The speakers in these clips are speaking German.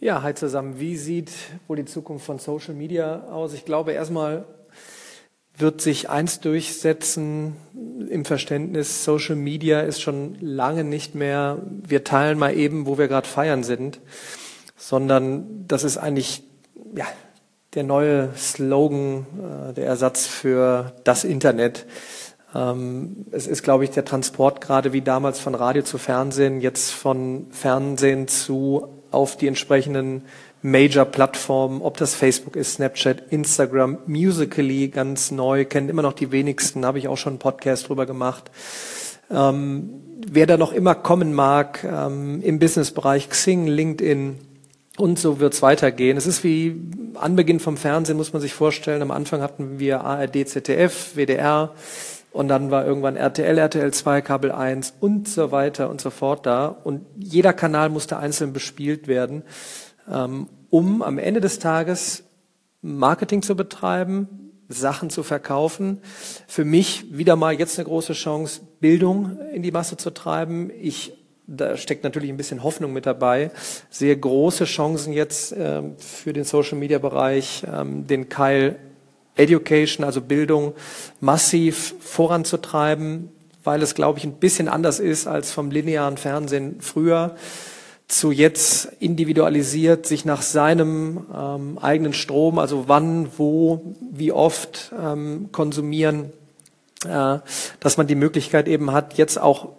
Ja, hi zusammen. Wie sieht wohl die Zukunft von Social Media aus? Ich glaube, erstmal wird sich eins durchsetzen im Verständnis, Social Media ist schon lange nicht mehr, wir teilen mal eben, wo wir gerade feiern sind, sondern das ist eigentlich ja, der neue Slogan, äh, der Ersatz für das Internet. Ähm, es ist, glaube ich, der Transport gerade wie damals von Radio zu Fernsehen, jetzt von Fernsehen zu auf die entsprechenden Major-Plattformen, ob das Facebook ist, Snapchat, Instagram, Musically ganz neu, kennen immer noch die wenigsten, habe ich auch schon einen Podcast drüber gemacht. Ähm, wer da noch immer kommen mag, ähm, im Businessbereich Xing, LinkedIn und so wird's weitergehen. Es ist wie Anbeginn vom Fernsehen, muss man sich vorstellen. Am Anfang hatten wir ARD, ZDF, WDR, und dann war irgendwann RTL, RTL 2, Kabel 1 und so weiter und so fort da. Und jeder Kanal musste einzeln bespielt werden, ähm, um am Ende des Tages Marketing zu betreiben, Sachen zu verkaufen. Für mich wieder mal jetzt eine große Chance, Bildung in die Masse zu treiben. Ich da steckt natürlich ein bisschen Hoffnung mit dabei. Sehr große Chancen jetzt ähm, für den Social Media Bereich, ähm, den Keil Education, also Bildung, massiv voranzutreiben, weil es, glaube ich, ein bisschen anders ist als vom linearen Fernsehen früher zu jetzt individualisiert, sich nach seinem ähm, eigenen Strom, also wann, wo, wie oft ähm, konsumieren, äh, dass man die Möglichkeit eben hat, jetzt auch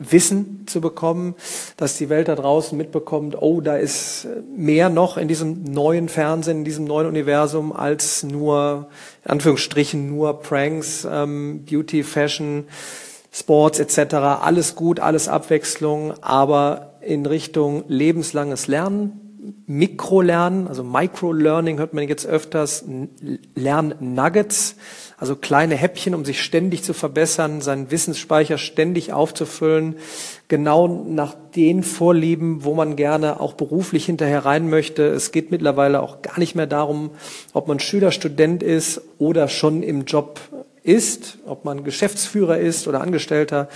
Wissen zu bekommen, dass die Welt da draußen mitbekommt, oh, da ist mehr noch in diesem neuen Fernsehen, in diesem neuen Universum als nur, in Anführungsstrichen, nur Pranks, ähm, Beauty, Fashion, Sports etc. Alles gut, alles Abwechslung, aber in Richtung lebenslanges Lernen, Mikrolernen, also Microlearning hört man jetzt öfters, Lernnuggets, also kleine Häppchen, um sich ständig zu verbessern, seinen Wissensspeicher ständig aufzufüllen, genau nach den Vorlieben, wo man gerne auch beruflich hinterher rein möchte. Es geht mittlerweile auch gar nicht mehr darum, ob man Schüler, Student ist oder schon im Job ist, ob man Geschäftsführer ist oder Angestellter.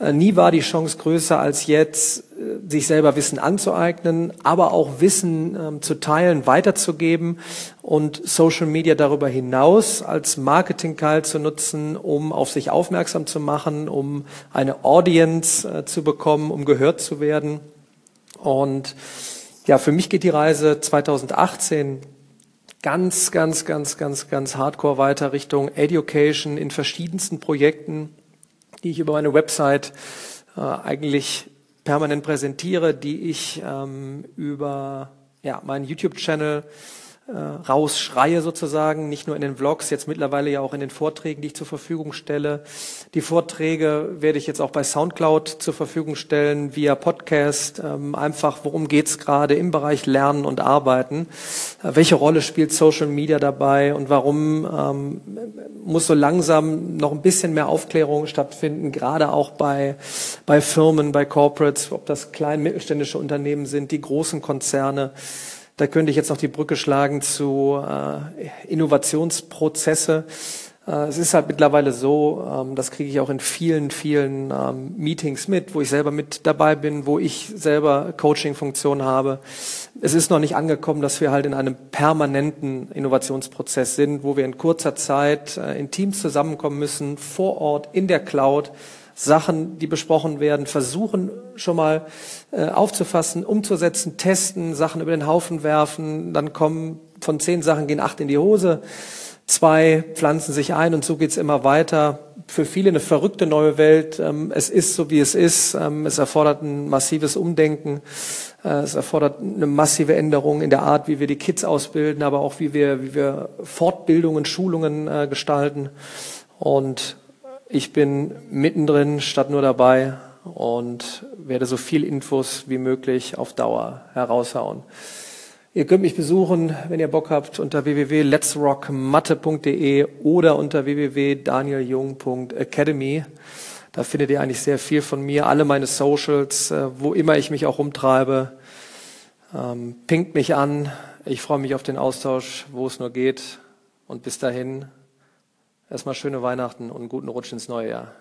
Äh, nie war die Chance größer als jetzt, sich selber Wissen anzueignen, aber auch Wissen ähm, zu teilen, weiterzugeben und Social Media darüber hinaus als Marketing-Keil zu nutzen, um auf sich aufmerksam zu machen, um eine Audience äh, zu bekommen, um gehört zu werden. Und ja, für mich geht die Reise 2018 ganz, ganz, ganz, ganz, ganz hardcore weiter Richtung Education in verschiedensten Projekten die ich über meine Website äh, eigentlich permanent präsentiere, die ich ähm, über ja, meinen YouTube-Channel äh, rausschreie sozusagen, nicht nur in den Vlogs, jetzt mittlerweile ja auch in den Vorträgen, die ich zur Verfügung stelle. Die Vorträge werde ich jetzt auch bei SoundCloud zur Verfügung stellen, via Podcast. Ähm, einfach, worum geht's gerade im Bereich Lernen und Arbeiten? Äh, welche Rolle spielt Social Media dabei und warum ähm, muss so langsam noch ein bisschen mehr Aufklärung stattfinden, gerade auch bei, bei Firmen, bei Corporates, ob das klein mittelständische Unternehmen sind, die großen Konzerne. Da könnte ich jetzt noch die Brücke schlagen zu äh, Innovationsprozesse. Äh, es ist halt mittlerweile so, ähm, das kriege ich auch in vielen, vielen ähm, Meetings mit, wo ich selber mit dabei bin, wo ich selber Coaching-Funktion habe. Es ist noch nicht angekommen, dass wir halt in einem permanenten Innovationsprozess sind, wo wir in kurzer Zeit äh, in Teams zusammenkommen müssen, vor Ort, in der Cloud, Sachen, die besprochen werden, versuchen schon mal äh, aufzufassen, umzusetzen, testen, Sachen über den Haufen werfen, dann kommen von zehn Sachen gehen acht in die Hose, zwei pflanzen sich ein und so geht's immer weiter. Für viele eine verrückte neue Welt. Ähm, es ist so, wie es ist. Ähm, es erfordert ein massives Umdenken. Äh, es erfordert eine massive Änderung in der Art, wie wir die Kids ausbilden, aber auch wie wir, wie wir Fortbildungen, Schulungen äh, gestalten. Und ich bin mittendrin statt nur dabei und werde so viel Infos wie möglich auf Dauer heraushauen. Ihr könnt mich besuchen, wenn ihr Bock habt, unter www.letsrockmatte.de oder unter www.danieljung.academy. Da findet ihr eigentlich sehr viel von mir, alle meine Socials, äh, wo immer ich mich auch rumtreibe. Ähm, pinkt mich an. Ich freue mich auf den Austausch, wo es nur geht. Und bis dahin, Erstmal schöne Weihnachten und guten Rutsch ins neue Jahr.